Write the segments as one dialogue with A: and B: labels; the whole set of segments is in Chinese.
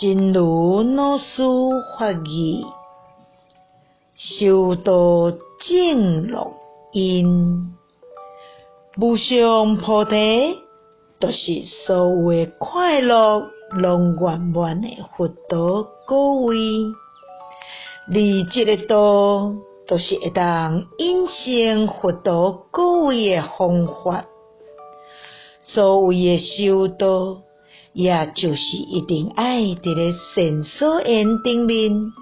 A: 真如老师法语，修道正乐因，无上菩提，就是所有的快乐拢圆满的佛道果位。而这个道，就是会当引生佛道果位的方法。所谓的修道，也就是一定爱伫咧善所缘顶面，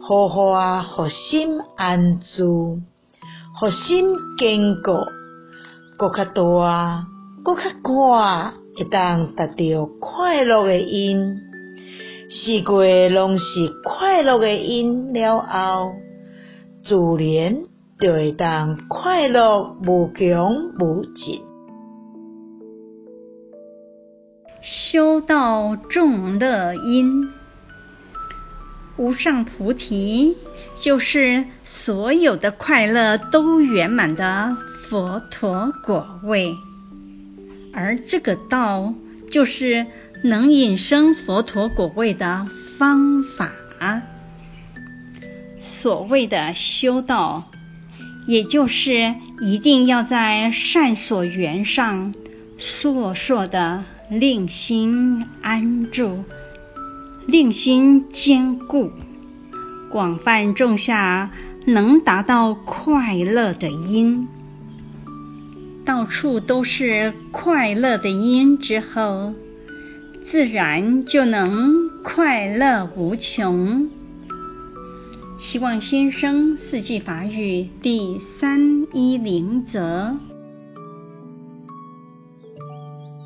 A: 好好啊互心安住，互心坚固，搁较大，搁较广，会当达到快乐诶因。四过拢是快乐诶因了后，自然就会当快乐无穷无尽。
B: 修道众乐因，无上菩提就是所有的快乐都圆满的佛陀果位，而这个道就是能引生佛陀果位的方法。所谓的修道，也就是一定要在善所缘上，硕硕的。令心安住，令心坚固，广泛种下能达到快乐的因，到处都是快乐的因之后，自然就能快乐无穷。希望新生四季法语第三一零则。